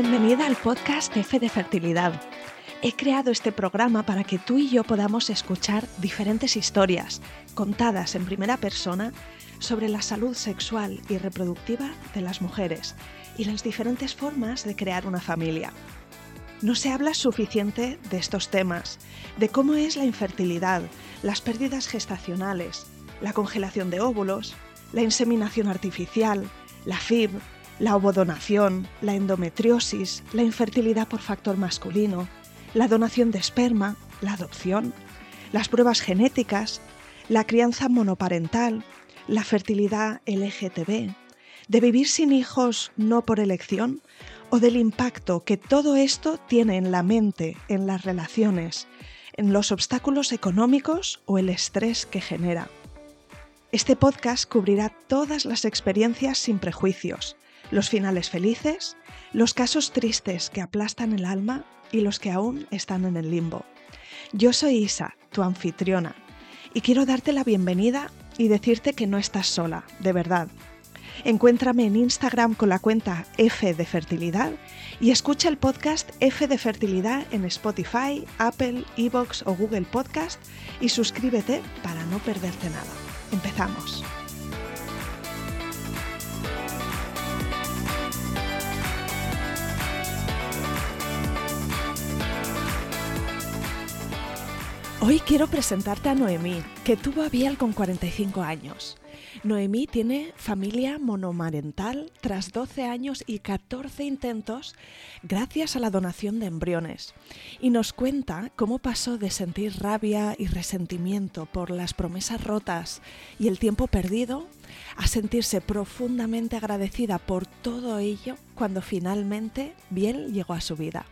Bienvenida al podcast F de Fertilidad. He creado este programa para que tú y yo podamos escuchar diferentes historias contadas en primera persona sobre la salud sexual y reproductiva de las mujeres y las diferentes formas de crear una familia. No se habla suficiente de estos temas, de cómo es la infertilidad, las pérdidas gestacionales, la congelación de óvulos, la inseminación artificial, la FIB, la ovodonación, la endometriosis, la infertilidad por factor masculino, la donación de esperma, la adopción, las pruebas genéticas, la crianza monoparental, la fertilidad LGTB, de vivir sin hijos no por elección o del impacto que todo esto tiene en la mente, en las relaciones, en los obstáculos económicos o el estrés que genera. Este podcast cubrirá todas las experiencias sin prejuicios, los finales felices, los casos tristes que aplastan el alma y los que aún están en el limbo. Yo soy Isa, tu anfitriona, y quiero darte la bienvenida y decirte que no estás sola, de verdad. Encuéntrame en Instagram con la cuenta F de Fertilidad y escucha el podcast F de Fertilidad en Spotify, Apple, Evox o Google Podcast y suscríbete para no perderte nada. Empezamos. Hoy quiero presentarte a Noemí, que tuvo a Biel con 45 años. Noemí tiene familia monomarental tras 12 años y 14 intentos gracias a la donación de embriones y nos cuenta cómo pasó de sentir rabia y resentimiento por las promesas rotas y el tiempo perdido a sentirse profundamente agradecida por todo ello cuando finalmente Biel llegó a su vida.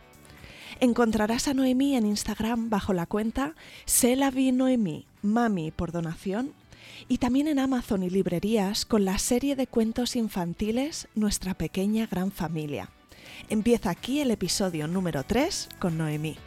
Encontrarás a Noemí en Instagram bajo la cuenta Selavi Noemí, mami por donación y también en Amazon y librerías con la serie de cuentos infantiles Nuestra pequeña gran familia. Empieza aquí el episodio número 3 con Noemí.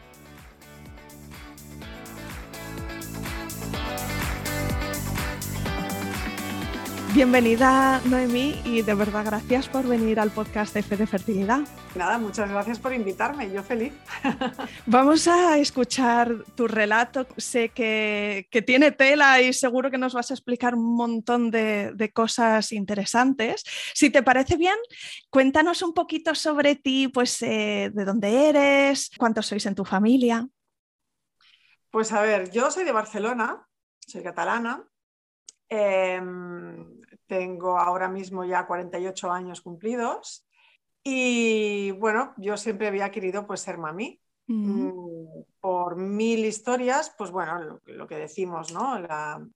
Bienvenida Noemí y de verdad gracias por venir al podcast de Fe de Fertilidad. Nada, muchas gracias por invitarme, yo feliz. Vamos a escuchar tu relato, sé que, tiene tela y seguro que nos vas a explicar un montón de, cosas interesantes. Si te parece bien, cuéntanos un poquito sobre ti, pues eh, de dónde eres, cuántos sois en tu familia. Pues a ver, yo soy de Barcelona, soy catalana. Em, tengo ahora mismo ya 48 años cumplidos y bueno, yo siempre había querido pues ser mami. Mm, por mil historias, pues bueno, lo, que decimos, ¿no? La,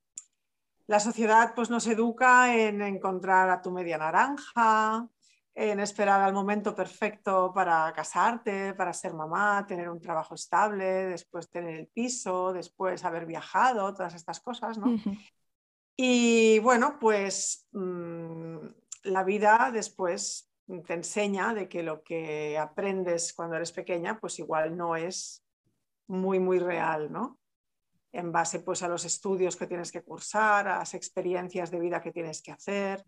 la, sociedad pues nos educa en encontrar a tu media naranja, en esperar al momento perfecto para casarte, para ser mamá, tener un trabajo estable, después tener el piso, después haber viajado, todas estas cosas, ¿no? Y bueno, pues mm, la vida después te enseña de que lo que aprendes cuando eres pequeña, pues igual no es muy, muy real, ¿no? En base pues a los estudios que tienes que cursar, a las experiencias de vida que tienes que hacer,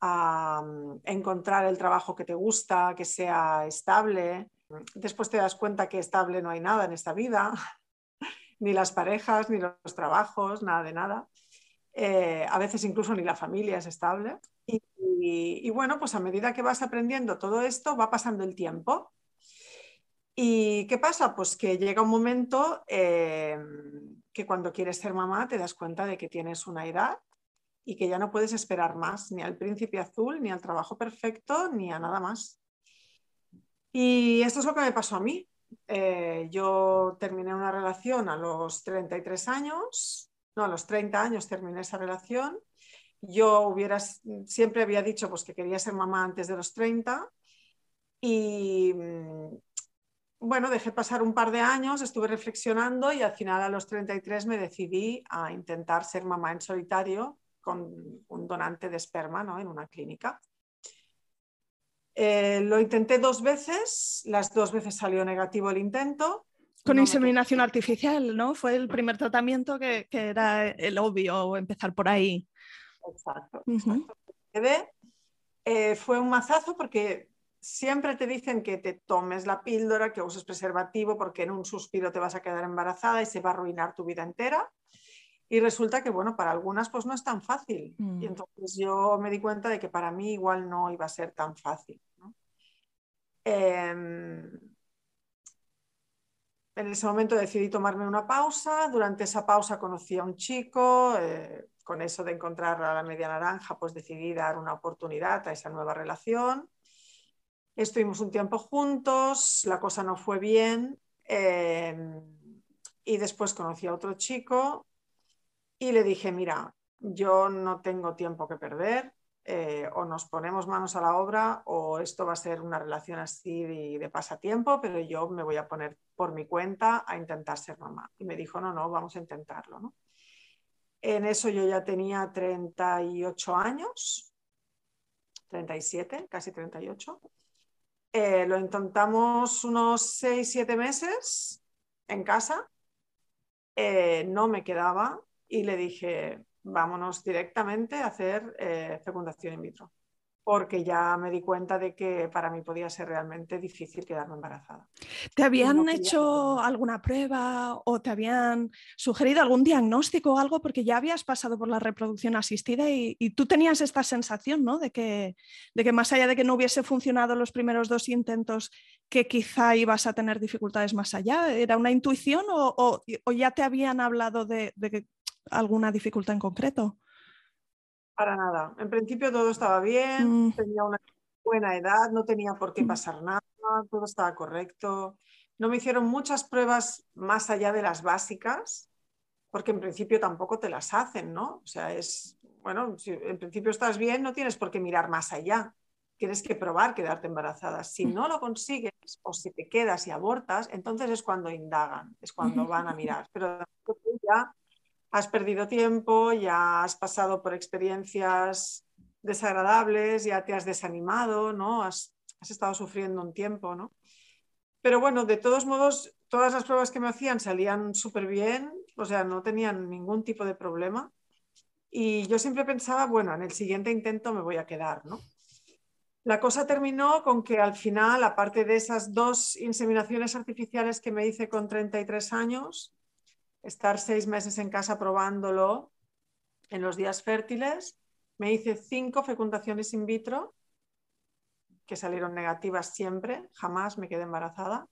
a mm, encontrar el trabajo que te gusta, que sea estable. Después te das cuenta que estable no hay nada en esta vida, ni las parejas, ni los trabajos, nada de nada. Eh, a veces incluso ni la familia es estable. Y, bueno, pues a medida que vas aprendiendo todo esto, va pasando el tiempo. ¿Y qué pasa? Pues que llega un momento eh, que cuando quieres ser mamá te das cuenta de que tienes una edad y que ya no puedes esperar más, ni al príncipe azul, ni al trabajo perfecto, ni a nada más. Y esto es lo que me pasó a mí. Eh, yo terminé una relación a los 33 años, no, a los 30 años terminé esa relación. Yo hubiera, siempre había dicho pues, que quería ser mamá antes de los 30 y mm, bueno, dejé pasar un par de años, estuve reflexionando y al final a los 33 me decidí a intentar ser mamá en solitario con un donante de esperma ¿no? en una clínica. Eh, lo intenté dos veces, las dos veces salió negativo el intento con inseminación artificial, ¿no? Fue el primer tratamiento que, era el obvio empezar por ahí. Exacto. Eh, fue un mazazo porque siempre te dicen que te tomes la píldora, que uses preservativo, porque en un suspiro te vas a quedar embarazada y se va a arruinar tu vida entera. Y resulta que, bueno, para algunas pues no es tan fácil. Y Mm. entonces yo me di cuenta de que para mí igual no iba a ser tan fácil. ¿no? Em, en ese momento decidí tomarme una pausa. Durante esa pausa conocí a un chico. eh, con eso de encontrar a la media naranja, pues decidí dar una oportunidad a esa nueva relación. Estuvimos un tiempo juntos, la cosa no fue bien. eh, y después conocí a otro chico y le dije, mira, yo no tengo tiempo que perder, eh, o nos ponemos manos a la obra o esto va a ser una relación así de, pasatiempo, pero yo me voy a poner por mi cuenta a intentar ser mamá. Y me dijo, no, no, vamos a intentarlo. En eso yo ya tenía 38 años, 37, casi 38. Eh, lo intentamos unos 6, 7 meses en casa. Eh, no me quedaba y le dije, vámonos directamente a hacer eh, fecundación in vitro, porque ya me di cuenta de que para mí podía ser realmente difícil quedarme embarazada. ¿Te habían no hecho alguna prueba o te habían sugerido algún diagnóstico o algo? Porque ya habías pasado por la reproducción asistida y, y tú tenías esta sensación, ¿no? De que, de que más allá de que no hubiese funcionado los primeros dos intentos, que quizá ibas a tener dificultades más allá. ¿Era una intuición o, o, o ya te habían hablado de, de que alguna dificultad en concreto? Para nada. En principio todo estaba bien, mm. tenía una buena edad, no tenía por qué pasar nada, todo estaba correcto. No me hicieron muchas pruebas más allá de las básicas, porque en principio tampoco te las hacen, ¿no? O sea, es, bueno, si en principio estás bien, no tienes por qué mirar más allá. Tienes que probar quedarte embarazada. Si no lo consigues o si te quedas y abortas, entonces es cuando indagan, es cuando van a mirar. Pero ya has perdido tiempo, ya has pasado por experiencias desagradables, ya te has desanimado, ¿no? Has, estado sufriendo un tiempo, ¿no? Pero bueno, de todos modos, todas las pruebas que me hacían salían súper bien, o sea, no tenían ningún tipo de problema. Y yo siempre pensaba, bueno, en el siguiente intento me voy a quedar, ¿no? La cosa terminó con que al final, aparte de esas dos inseminaciones artificiales que me hice con 33 años, estar seis meses en casa probándolo en los días fértiles. Me hice cinco fecundaciones in vitro que salieron negativas siempre, jamás me quedé embarazada.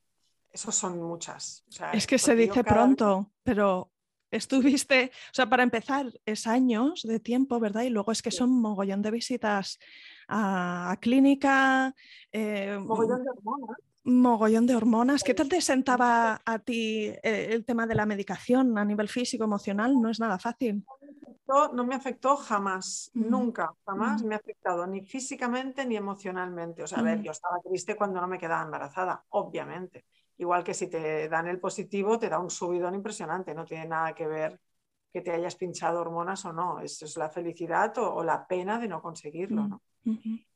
Eso son muchas. O sea, es que se dice pronto, vez... pero estuviste, o sea, para empezar es años de tiempo, ¿verdad? Y luego es que son mogollón de visitas a, a clínica. Eh, mogollón de hormonas mogollón de hormonas. ¿Qué tal te sentaba a ti eh, el tema de la medicación a nivel físico, emocional? No es nada fácil. No, no me afectó jamás, nunca, jamás me ha afectado ni físicamente ni emocionalmente. O sea, a ver, yo estaba triste cuando no me quedaba embarazada, obviamente. Igual que si te dan el positivo, te da un subidón impresionante, no tiene nada que ver que te hayas pinchado hormonas o no, eso es la felicidad o, o la pena de no conseguirlo, ¿no? Uh -huh.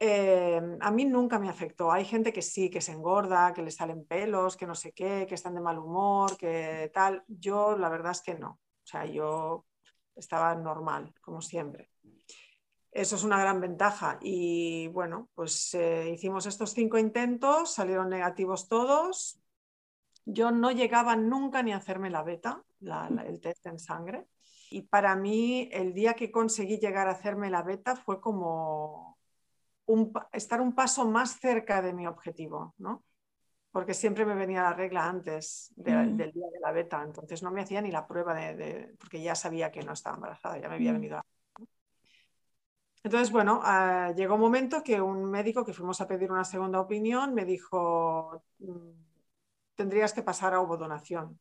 Eh, a mí nunca me afectó. Hay gente que sí, que se engorda, que le salen pelos, que no sé qué, que están de mal humor, que tal. Yo la verdad es que no. O sea, yo estaba normal, como siempre. Eso es una gran ventaja. Y bueno, pues eh, hicimos estos cinco intentos, salieron negativos todos. Yo no llegaba nunca ni a hacerme la beta, la, el test en sangre. Y para mí, el día que conseguí llegar a hacerme la beta fue como un, estar un paso más cerca de mi objetivo, ¿no? Porque siempre me venía la regla antes de, mm. del día de la beta, entonces no me hacía ni la prueba de, de, porque ya sabía que no estaba embarazada, ya me había mm. venido a... Entonces, bueno, uh, llegó un momento que un médico que fuimos a pedir una segunda opinión me dijo, mm, tendrías que pasar a ovodonación,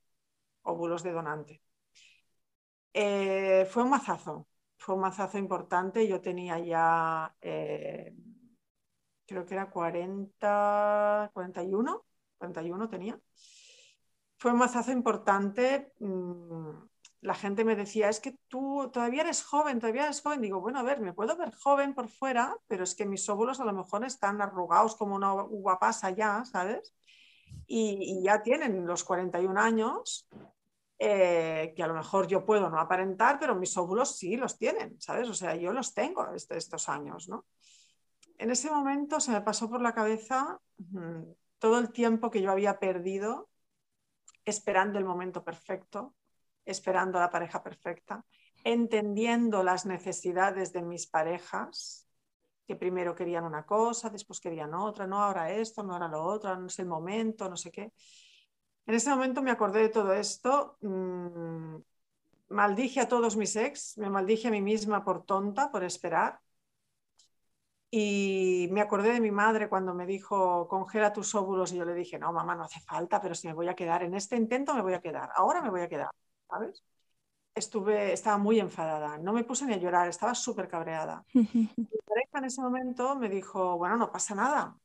óvulos de donante. Eh, fue un mazazo, fue un mazazo importante, yo tenía ya... Eh, creo que era 40, 41, 41 tenía. Fue un mazazo importante. mm, La gente me decía, es que tú todavía eres joven, todavía eres joven. Digo, bueno, a ver, me puedo ver joven por fuera, pero es que mis óvulos a lo mejor están arrugados como una uva pasa ya, ¿sabes? Y, ya tienen los 41 años, eh, que a lo mejor yo puedo no aparentar, pero mis óvulos sí los tienen, ¿sabes? O sea, yo los tengo este, estos años, ¿no? En ese momento se me pasó por la cabeza todo el tiempo que yo había perdido esperando el momento perfecto, esperando la pareja perfecta, entendiendo las necesidades de mis parejas, que primero querían una cosa, después querían otra, no ahora esto, no ahora lo otro, no es el momento, no sé qué. En ese momento me acordé de todo esto, mm, maldije a todos mis ex, me maldije a mí misma por tonta, por esperar. Y me acordé de mi madre cuando me dijo, congela tus óvulos, y yo le dije, no, mamá, no hace falta, pero si me voy a quedar en este intento, me voy a quedar, ahora me voy a quedar, ¿sabes? Estuve, estaba muy enfadada, no me puse ni a llorar, estaba súper cabreada. mi pareja en ese momento me dijo, bueno, no pasa nada.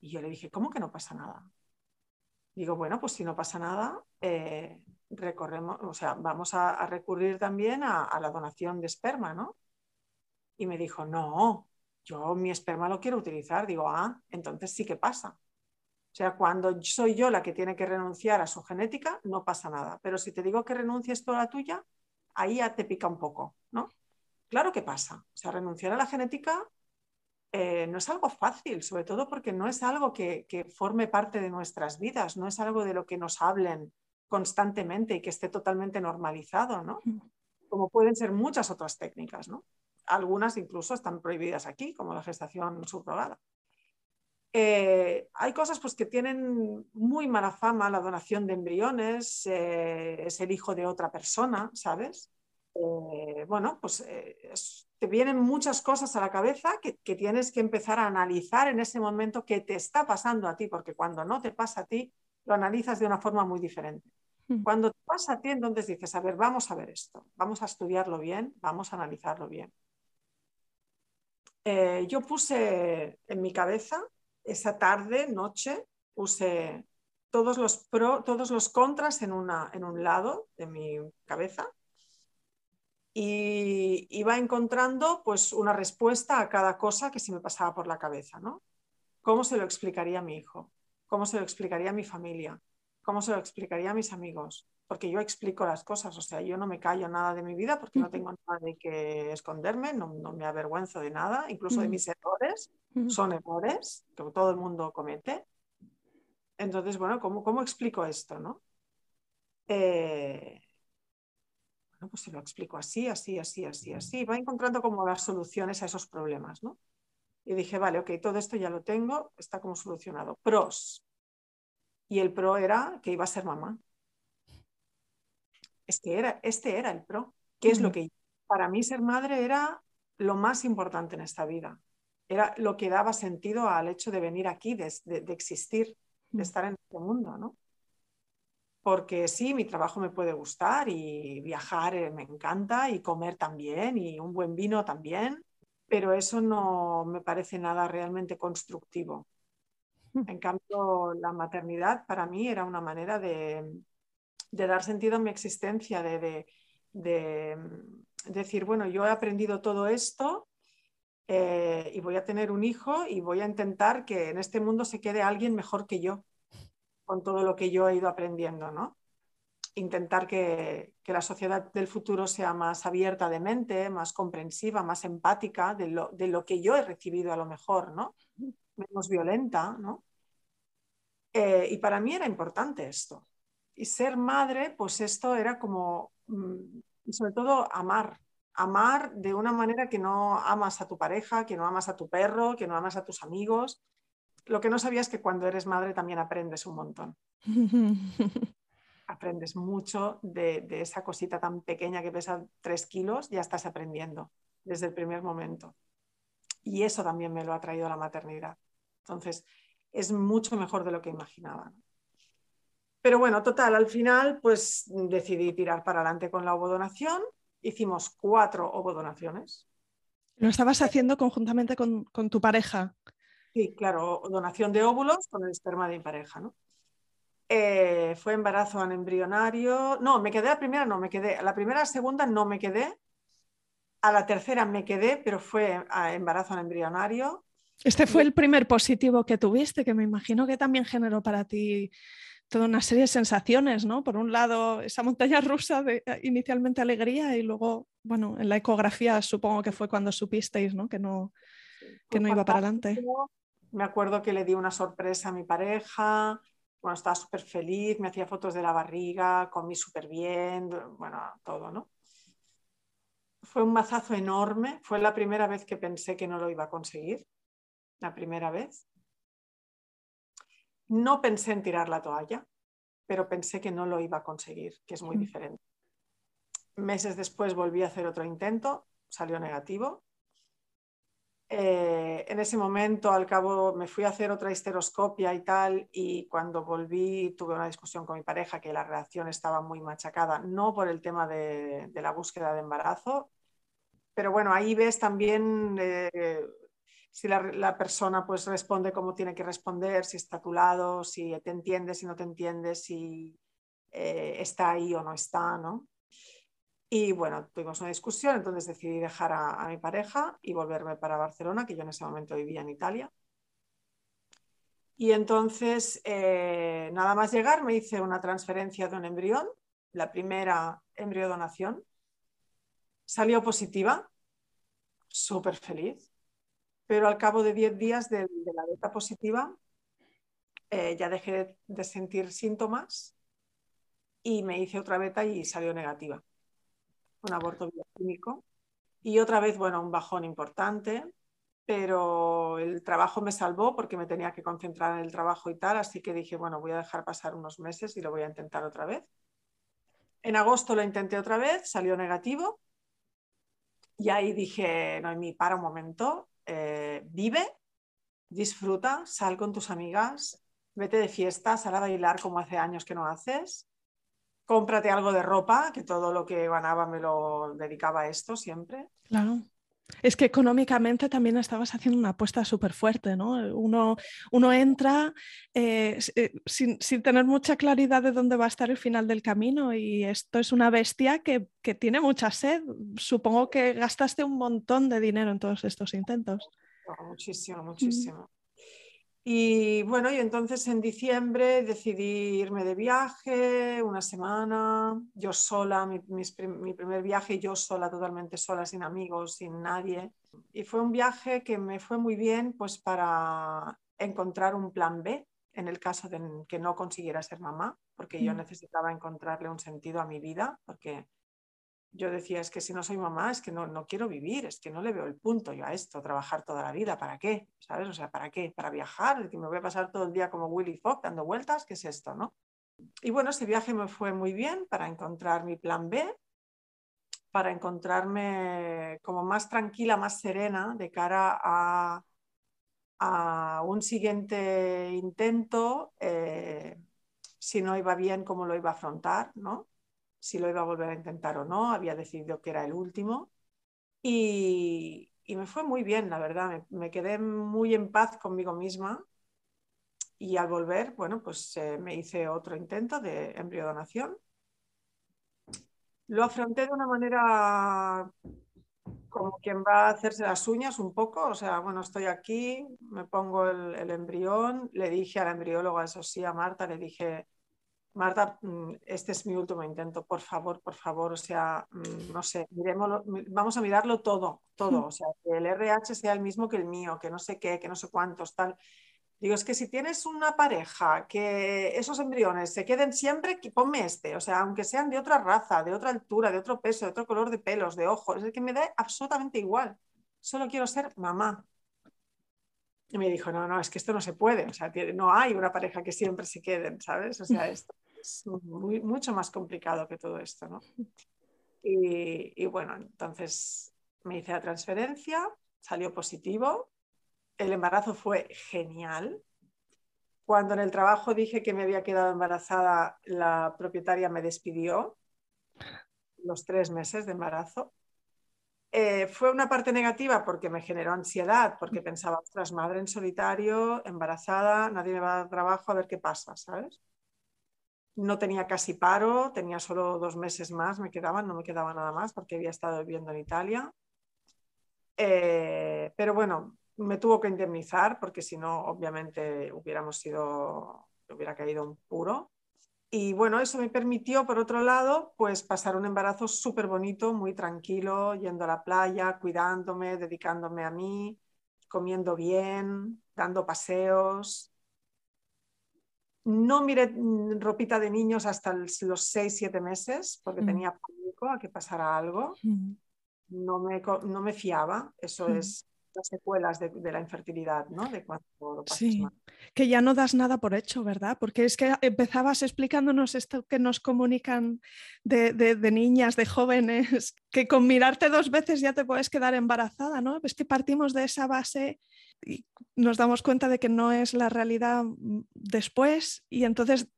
Y yo le dije, ¿cómo que no pasa nada? Digo, bueno, pues si no pasa nada, eh, recorremos, o sea, vamos a, recurrir también a, la donación de esperma, ¿no? Y me dijo, no, yo mi esperma lo quiero utilizar. Digo, ah, entonces sí que pasa. O sea, cuando soy yo la que tiene que renunciar a su genética, no pasa nada. Pero si te digo que renuncies toda la tuya, ahí ya te pica un poco, ¿no? Claro que pasa. O sea, renunciar a la genética eh, no es algo fácil, sobre todo porque no es algo que, que, forme parte de nuestras vidas, no es algo de lo que nos hablen constantemente y que esté totalmente normalizado, ¿no? Como pueden ser muchas otras técnicas, ¿no? Algunas incluso están prohibidas aquí, como la gestación subrogada. Eh, hay cosas pues, que tienen muy mala fama, la donación de embriones, eh, es el hijo de otra persona, ¿sabes? Eh, bueno, pues te vienen muchas cosas a la cabeza que, que, tienes que empezar a analizar en ese momento que te está pasando a ti, porque cuando no te pasa a ti, lo analizas de una forma muy diferente. Mm. Cuando te pasa a ti, entonces dices, a ver, vamos a ver esto, vamos a estudiarlo bien, vamos a analizarlo bien. Eh, yo puse en mi cabeza, esa tarde, noche, puse todos los, pro, todos los contras en, una, en un lado de mi cabeza y iba encontrando pues una respuesta a cada cosa que se me pasaba por la cabeza, ¿no? ¿Cómo se lo explicaría a mi hijo? ¿Cómo se lo explicaría a mi familia? ¿Cómo se lo explicaría a mis amigos? Porque yo explico las cosas, o sea, yo no me callo nada de mi vida porque no tengo nada de que esconderme, no, me avergüenzo de nada, incluso de mis errores, son errores que todo el mundo comete. Entonces, bueno, ¿cómo, cómo explico esto, no? Eh, bueno, pues se lo explico así, así, así, así, así. Va encontrando como las soluciones a esos problemas, ¿no? Y dije, vale, ok, todo esto ya lo tengo, está como solucionado. Pros, y el pro era que iba a ser mamá. Es que era, este era el pro. ¿Qué es lo que para mí ser madre era lo más importante en esta vida? Era lo que daba sentido al hecho de venir aquí, de, existir, de estar en este mundo, ¿no? Porque sí, mi trabajo me puede gustar y viajar eh, me encanta y comer también y un buen vino también, pero eso no me parece nada realmente constructivo. En cambio, la maternidad para mí era una manera de, dar sentido a mi existencia, de, decir, bueno, yo he aprendido todo esto eh, y voy a tener un hijo y voy a intentar que en este mundo se quede alguien mejor que yo, con todo lo que yo he ido aprendiendo, ¿no? Intentar que, la sociedad del futuro sea más abierta de mente, más comprensiva, más empática de lo, de lo que yo he recibido a lo mejor, ¿no? Menos violenta, ¿no? Eh, y para mí era importante esto. Y ser madre, pues esto era como, mm, y sobre todo amar, amar de una manera que no amas a tu pareja, que no amas a tu perro, que no amas a tus amigos. Lo que no sabías es que cuando eres madre también aprendes un montón. aprendes mucho de, de, esa cosita tan pequeña que pesa tres kilos, ya estás aprendiendo desde el primer momento. Y eso también me lo ha traído la maternidad. Entonces, es mucho mejor de lo que imaginaba. Pero bueno, total, al final pues decidí tirar para adelante con la ovodonación. Hicimos cuatro ovodonaciones. ¿Lo estabas haciendo conjuntamente con, tu pareja? Sí, claro, donación de óvulos con el esperma de mi pareja, ¿no? Eh, fue embarazo anembrionario. No, me quedé la primera, no me quedé. La primera, segunda no me quedé. A la tercera me quedé, pero fue embarazo embrionario. Este fue el primer positivo que tuviste, que me imagino que también generó para ti toda una serie de sensaciones, ¿no? Por un lado, esa montaña rusa de eh, inicialmente alegría y luego, bueno, en la ecografía supongo que fue cuando supisteis, ¿no? Que no, que no iba para adelante. Me acuerdo que le di una sorpresa a mi pareja, bueno, estaba súper feliz, me hacía fotos de la barriga, comí súper bien, bueno, todo, ¿no? Fue un mazazo enorme, fue la primera vez que pensé que no lo iba a conseguir, la primera vez. No pensé en tirar la toalla, pero pensé que no lo iba a conseguir, que es muy diferente. Meses después volví a hacer otro intento, salió negativo. Eh, en ese momento, al cabo, me fui a hacer otra histeroscopia y tal, y cuando volví tuve una discusión con mi pareja que la relación estaba muy machacada, no por el tema de, la búsqueda de embarazo, pero bueno, ahí ves también eh, si la, persona pues responde como tiene que responder, si está a tu lado, si te entiende, si no te entiende, si eh, está ahí o no está, ¿no? Y bueno, tuvimos una discusión, entonces decidí dejar a, mi pareja y volverme para Barcelona, que yo en ese momento vivía en Italia. Y entonces, eh, nada más llegar, me hice una transferencia de un embrión, la primera embriodonación. Salió positiva, súper feliz, pero al cabo de 10 días de, la beta positiva eh, ya dejé de sentir síntomas y me hice otra beta y salió negativa un aborto bioquímico. Y otra vez, bueno, un bajón importante, pero el trabajo me salvó porque me tenía que concentrar en el trabajo y tal, así que dije, bueno, voy a dejar pasar unos meses y lo voy a intentar otra vez. En agosto lo intenté otra vez, salió negativo. Y ahí dije, Noemí, para un momento, eh, vive, disfruta, sal con tus amigas, vete de fiesta, sal a bailar como hace años que no haces, cómprate algo de ropa, que todo lo que ganaba me lo dedicaba a esto siempre. Claro. Es que económicamente también estabas haciendo una apuesta súper fuerte, ¿no? Uno, uno entra eh, eh, sin, tener mucha claridad de dónde va a estar el final del camino y esto es una bestia que, que tiene mucha sed. Supongo que gastaste un montón de dinero en todos estos intentos. muchísimo, muchísimo. Y bueno, y entonces en diciembre decidí irme de viaje, una semana, yo sola, mi, primer viaje, yo sola, totalmente sola, sin amigos, sin nadie. Y fue un viaje que me fue muy bien pues para encontrar un plan B en el caso de que no consiguiera ser mamá, porque yo mm. necesitaba encontrarle un sentido a mi vida, porque yo decía, es que si no soy mamá, es que no, no, quiero vivir, es que no le veo el punto yo a esto, trabajar toda la vida, ¿para qué? ¿Sabes? O sea, ¿para qué? ¿Para viajar? Que me voy a pasar todo el día como Willy Fogg dando vueltas, ¿qué es esto, no? Y bueno, ese viaje me fue muy bien para encontrar mi plan B, para encontrarme como más tranquila, más serena de cara a, a un siguiente intento, eh, si no iba bien, cómo lo iba a afrontar, ¿no? Si lo iba a volver a intentar o no, había decidido que era el último. Y, me fue muy bien, la verdad, me, quedé muy en paz conmigo misma. Y al volver, bueno, pues eh, me hice otro intento de embriodonación. Lo afronté de una manera como quien va a hacerse las uñas un poco, o sea, bueno, estoy aquí, me pongo el, el embrión, le dije a la embrióloga, eso sí, a Marta, le dije, Marta, mm, este es mi último intento, por favor, por favor, o sea, mm, no sé, vamos a mirarlo todo, todo, o sea, que el RH sea el mismo que el mío, que no sé qué, que no sé cuántos, tal. Digo, es que si tienes una pareja, que esos embriones se queden siempre, ponme este, o sea, aunque sean de otra raza, de otra altura, de otro peso, de otro color de pelos, de ojos, es el que me da absolutamente igual. Solo quiero ser mamá. Y me dijo, no, no, es que esto no se puede, o sea, no hay una pareja que siempre se queden, ¿sabes? O sea, esto es mucho más complicado que todo esto, ¿no? Y, bueno, entonces me hice la transferencia, salió positivo, el embarazo fue genial. Cuando en el trabajo dije que me había quedado embarazada, la propietaria me despidió los tres meses de embarazo. Eh, fue una parte negativa porque me generó ansiedad, porque pensaba, ostras, madre en solitario, embarazada, nadie me va a dar trabajo, a ver qué pasa, ¿sabes? No tenía casi paro, tenía solo dos meses más, me quedaban, no me quedaba nada más porque había estado viviendo en Italia. Eh, pero bueno, me tuvo que indemnizar porque si no, obviamente hubiéramos sido, hubiera caído un puro. Y bueno, eso me permitió, por otro lado, pues pasar un embarazo súper bonito, muy tranquilo, yendo a la playa, cuidándome, dedicándome a mí, comiendo bien, dando paseos. No miré mm, ropita de niños hasta los 6, 7 meses porque mm. tenía pánico a que pasara algo. Mm. No, me, no me fiaba, eso es las secuelas de, la infertilidad, ¿no? De cuando sí, que ya no das nada por hecho, ¿verdad? Porque es que empezabas explicándonos esto que nos comunican de, de, niñas, de jóvenes, que con mirarte dos veces ya te puedes quedar embarazada, ¿no? Es que partimos de esa base y nos damos cuenta de que no es la realidad mm, después y entonces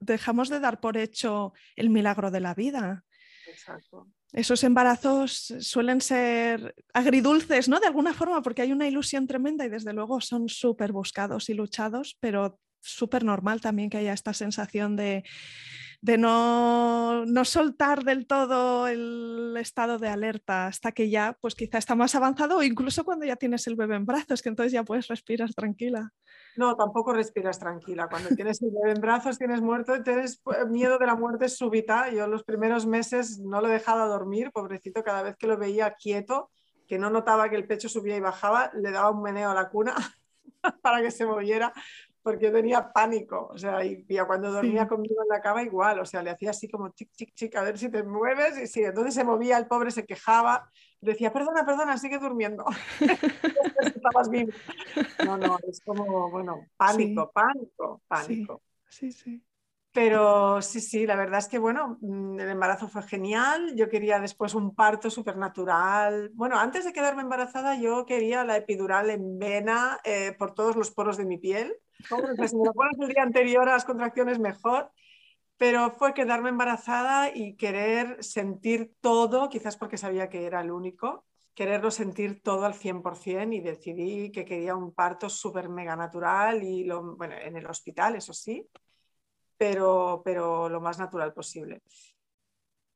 dejamos de dar por hecho el milagro de la vida. Exacto esos embarazos suelen ser agridulces, ¿no? De alguna forma, porque hay una ilusión tremenda y desde luego son súper buscados y luchados, pero súper normal también que haya esta sensación de, de no, no, soltar del todo el estado de alerta hasta que ya, pues quizá está más avanzado o incluso cuando ya tienes el bebé en brazos, que entonces ya puedes respirar tranquila. No, tampoco respiras tranquila. Cuando tienes el bebé en brazos, tienes muerto, tienes pues, miedo de la muerte súbita. Yo los primeros meses no lo dejaba dormir, pobrecito, cada vez que lo veía quieto, que no notaba que el pecho subía y bajaba, le daba un meneo a la cuna para que se moviera, porque tenía pánico. O sea, y, cuando dormía conmigo en la cama igual, o sea, le hacía así como chic, chic, chic, a ver si te mueves, y sí, entonces se movía, el pobre se quejaba, decía, perdona, perdona, sigue durmiendo. Estabas vivo. No, no, es como, bueno, pánico, pánico, pánico. Sí, sí. Pero sí, sí, la verdad es que bueno, mm, el embarazo fue genial. Yo quería después un parto supernatural. Bueno, antes de quedarme embarazada, yo quería la epidural en vena eh, por todos los poros de mi piel. Si me lo pones el día anterior a las contracciones, mejor pero fue quedarme embarazada y querer sentir todo, quizás porque sabía que era el único, quererlo sentir todo al 100% y decidí que quería un parto súper mega natural y lo, bueno, en el hospital, eso sí, pero, pero lo más natural posible.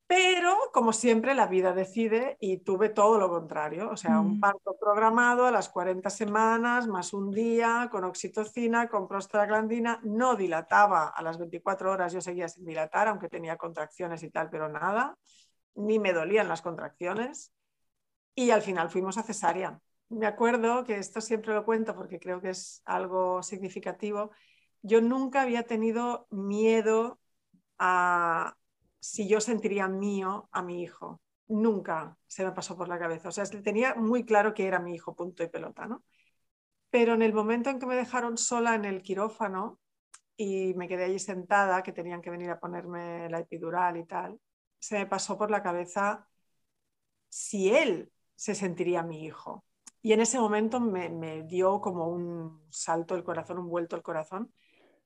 Pero, como siempre, la vida decide y tuve todo lo contrario, o sea, un mm. parto programado a las 40 semanas, más un día, con oxitocina, con prostaglandina, no dilataba a las 24 horas, yo seguía sin dilatar, aunque tenía contracciones y tal, pero nada, ni me dolían las contracciones. Y al final fuimos a cesárea. Me acuerdo que esto siempre lo cuento porque creo que es algo significativo. Yo nunca había tenido miedo a, si yo sentiría mío a mi hijo. Nunca se me pasó por la cabeza. O sea, tenía muy claro que era mi hijo, punto y pelota, ¿no? Pero en el momento en que me dejaron sola en el quirófano y me quedé allí sentada, que tenían que venir a ponerme la epidural y tal, se me pasó por la cabeza si él se sentiría mi hijo. Y en ese momento me, dio como un salto el corazón, un vuelto el corazón,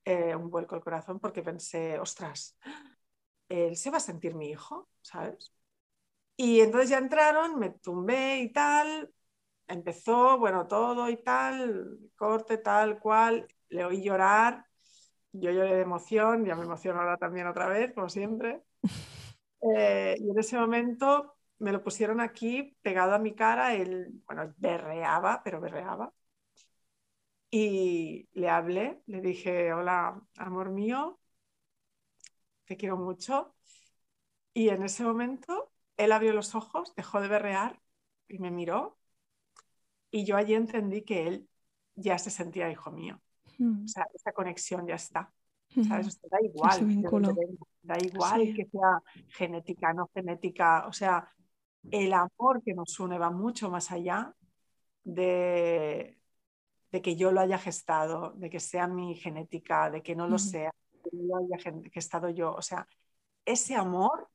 eh, un vuelco el corazón, porque pensé, ostras, él se va a sentir mi hijo, ¿sabes? Y entonces ya entraron, me tumbé y tal, empezó, bueno, todo y tal, corte tal cual, le oí llorar, yo lloré de emoción, ya me emociono ahora también otra vez, como siempre. Eh, y en ese momento me lo pusieron aquí pegado a mi cara, él, bueno, berreaba, pero berreaba. Y le hablé, le dije, hola, amor mío, te quiero mucho. Y en ese momento él abrió los ojos, dejó de berrear y me miró. Y yo allí entendí que él ya se sentía hijo mío. Hmm. O sea, esa conexión ya está. ¿Sabes? da igual. Da igual que sea genética, no genética. O sea, el amor que nos une va mucho más allá de, de que yo lo haya gestado, de que sea mi genética, de que no lo sea, que he estado yo. O sea, ese amor,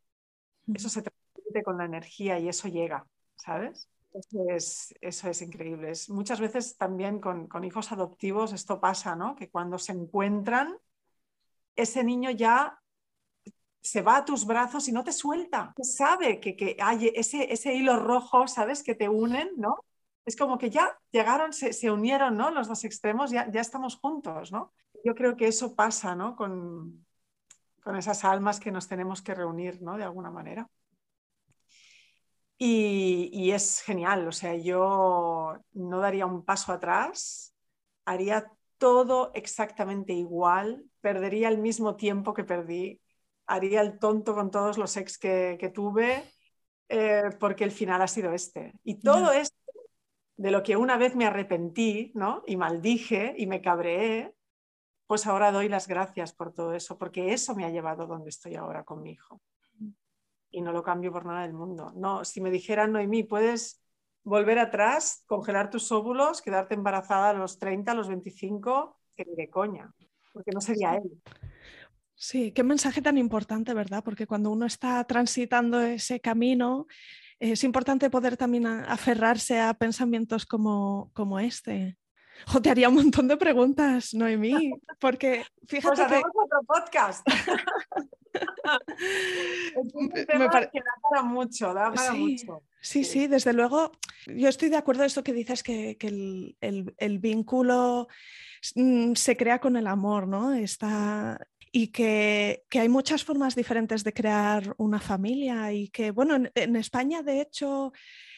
eso se transmite con la energía y eso llega, ¿sabes? Eso es, eso es increíble. muchas veces también con, hijos adoptivos esto pasa, ¿no? Que cuando se encuentran, ese niño ya se va a tus brazos y no te suelta. Sabe que, que hay ese, ese hilo rojo, ¿sabes? Que te unen, ¿no? Es como que ya llegaron, se, se unieron, ¿no? Los dos extremos, ya, ya estamos juntos, ¿no? Yo creo que eso pasa ¿no? con, con, esas almas que nos tenemos que reunir ¿no? de alguna manera. Y, y, es genial, o sea, yo no daría un paso atrás, haría todo exactamente igual, perdería el mismo tiempo que perdí, haría el tonto con todos los ex que, que tuve, eh, porque el final ha sido este. Y todo esto de lo que una vez me arrepentí, ¿no? Y maldije y me cabreé, pues ahora doy las gracias por todo eso, porque eso me ha llevado donde estoy ahora con mi hijo. Y no lo cambio por nada del mundo. No, si me dijeran, Noemí, puedes volver atrás, congelar tus óvulos, quedarte embarazada a los 30, a los 25, que ni de coña, porque no sería él. Sí, qué mensaje tan importante, ¿verdad? Porque cuando uno está transitando ese camino, es importante poder también aferrarse a pensamientos como, como este. Jo, te haría un montón de preguntas, Noemí, porque fíjate pues que... otro podcast. me parece que da para mucho, da para sí, mucho. Sí, sí, desde luego. Yo estoy de acuerdo en esto que dices, que, que el, el, el, vínculo mm, se crea con el amor, ¿no? Está, y que, que, hay muchas formas diferentes de crear una familia y que, bueno, en, en, España, de hecho,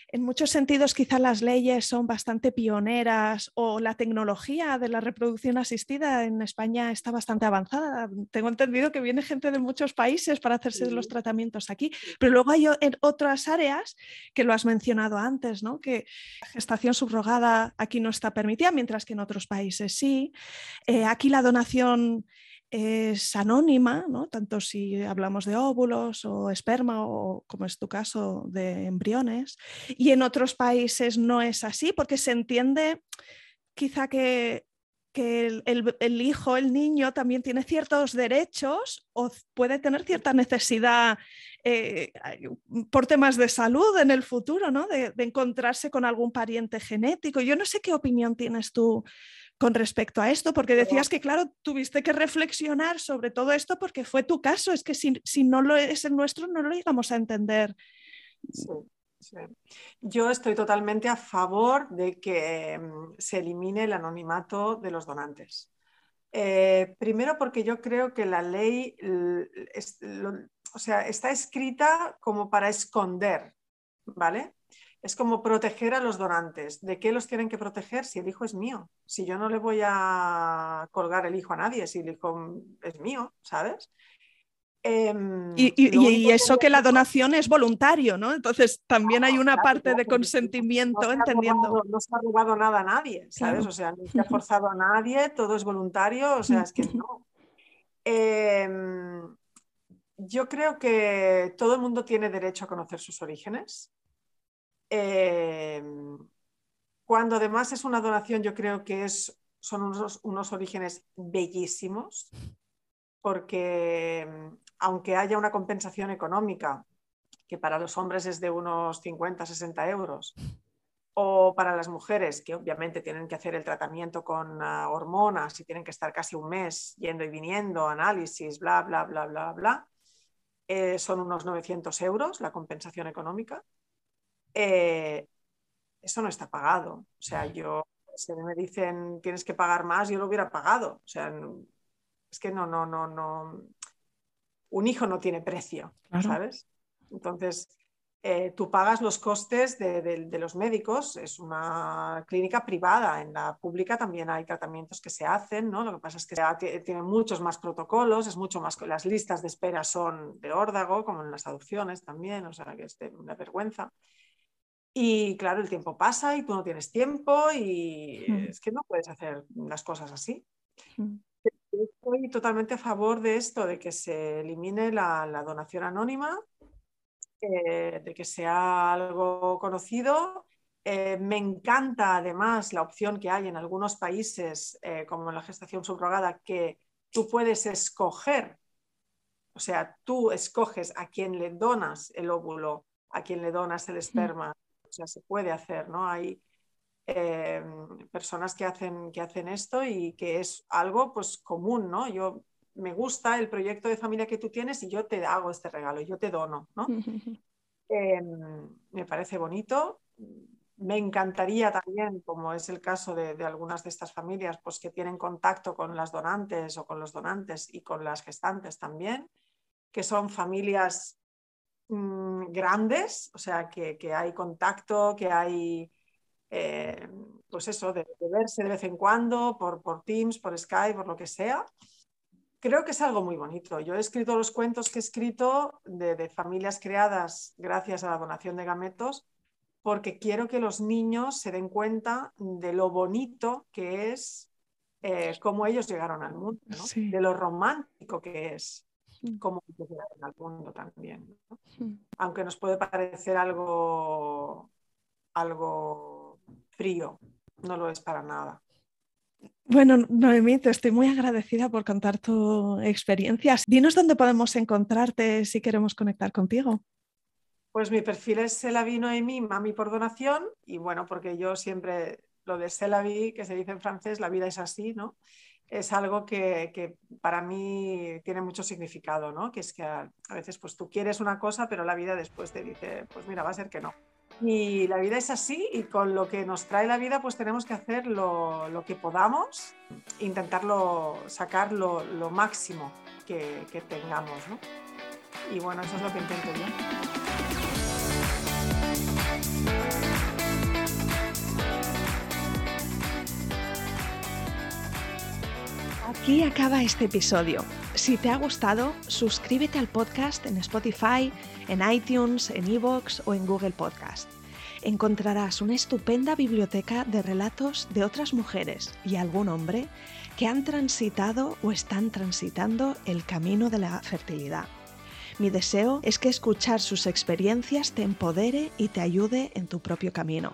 en muchos sentidos quizá las leyes son bastante pioneras o la tecnología de la reproducción asistida en España está bastante avanzada. Tengo entendido que viene gente de muchos países para hacerse sí. los tratamientos aquí, pero luego hay en otras áreas que lo has mencionado antes, ¿no? que la gestación subrogada aquí no está permitida, mientras que en otros países sí. Eh, aquí la donación es anónima, ¿no? tanto si hablamos de óvulos o esperma o como es tu caso de embriones. Y en otros países no es así porque se entiende quizá que, que el, el, el, hijo, el niño también tiene ciertos derechos o puede tener cierta necesidad eh, por temas de salud en el futuro, ¿no? de, de encontrarse con algún pariente genético. Yo no sé qué opinión tienes tú con respecto a esto? Porque decías que, claro, tuviste que reflexionar sobre todo esto porque fue tu caso. Es que si, si no lo es el nuestro, no lo íbamos a entender. Sí, sí. Yo estoy totalmente a favor de que mm, se elimine el anonimato de los donantes. Eh, primero porque yo creo que la ley es, lo, o sea, está escrita como para esconder, ¿vale? Es como proteger a los donantes. ¿De qué los tienen que proteger si el hijo es mío? Si yo no le voy a colgar el hijo a nadie, si el hijo es mío, ¿sabes? Eh, y, y, y, eso que la donación es voluntario, ¿no? Entonces también hay una parte de consentimiento, no entendiendo. Robado, no se ha robado nada a nadie, ¿sabes? Claro. O sea, no se ha forzado a nadie, todo es voluntario, o sea, es que no. Eh, yo creo que todo el mundo tiene derecho a conocer sus orígenes. Eh, cuando además es una donación, yo creo que es, son unos, unos orígenes bellísimos, porque aunque haya una compensación económica, que para los hombres es de unos 50, 60 euros, o para las mujeres, que obviamente tienen que hacer el tratamiento con uh, hormonas y tienen que estar casi un mes yendo y viniendo, análisis, bla, bla, bla, bla, bla, eh, son unos 900 euros la compensación económica eh, eso no está pagado. O sea, yo, si me dicen tienes que pagar más, yo lo hubiera pagado. O sea, es que no, no, no, no. Un hijo no tiene precio, claro. ¿sabes? Entonces, eh, tú pagas los costes de, de, de, los médicos, es una clínica privada, en la pública también hay tratamientos que se hacen, ¿no? Lo que pasa es que tiene muchos más protocolos, es mucho más, las listas de espera son de órdago, como en las adopciones también, o sea que es de una vergüenza. Y claro, el tiempo pasa y tú no tienes tiempo y mm. es que no puedes hacer las cosas así. Mm. Estoy totalmente a favor de esto, de que se elimine la, la donación anónima, eh, de que sea algo conocido. Eh, me encanta además la opción que hay en algunos países, eh, como la gestación subrogada, que tú puedes escoger, o sea, tú escoges a quién le donas el óvulo, a quién le donas el esperma. O sea, se puede hacer, ¿no? Hay eh, personas que hacen, que hacen esto y que es algo pues común, ¿no? Yo me gusta el proyecto de familia que tú tienes y yo te hago este regalo, yo te dono, ¿no? eh, me parece bonito. Me encantaría también, como es el caso de, de, algunas de estas familias, pues que tienen contacto con las donantes o con los donantes y con las gestantes también, que son familias mmm, grandes, o sea, que, que, hay contacto, que hay, eh, pues eso, de, de, verse de vez en cuando por, por Teams, por Skype, por lo que sea. Creo que es algo muy bonito. Yo he escrito los cuentos que he escrito de, de familias creadas gracias a la donación de gametos porque quiero que los niños se den cuenta de lo bonito que es eh, cómo ellos llegaron al mundo, de lo romántico que es ellos llegaron al mundo también. Aunque nos puede parecer algo, algo frío, no lo es para nada. Bueno, Noemí, te estoy muy agradecida por contar tu experiencia. Dinos dónde podemos encontrarte si queremos conectar contigo. Pues mi perfil es Selavi Noemí, mami por donación, y bueno, porque yo siempre lo de Selavi, que se dice en francés, la vida es así, ¿no? Es algo que, para mí tiene mucho significado, ¿no? Que es que a, veces pues tú quieres una cosa, pero la vida después te dice, pues mira, va a ser que no. Y la vida es así y con lo que nos trae la vida pues tenemos que hacer lo, que podamos, intentarlo sacar lo, máximo que, que, tengamos. ¿no? Y bueno, eso es lo que intento yo. Aquí acaba este episodio. Si te ha gustado, suscríbete al podcast en Spotify, en iTunes, en Evox o en Google Podcast. Encontrarás una estupenda biblioteca de relatos de otras mujeres y algún hombre que han transitado o están transitando el camino de la fertilidad. Mi deseo es que escuchar sus experiencias te empodere y te ayude en tu propio camino.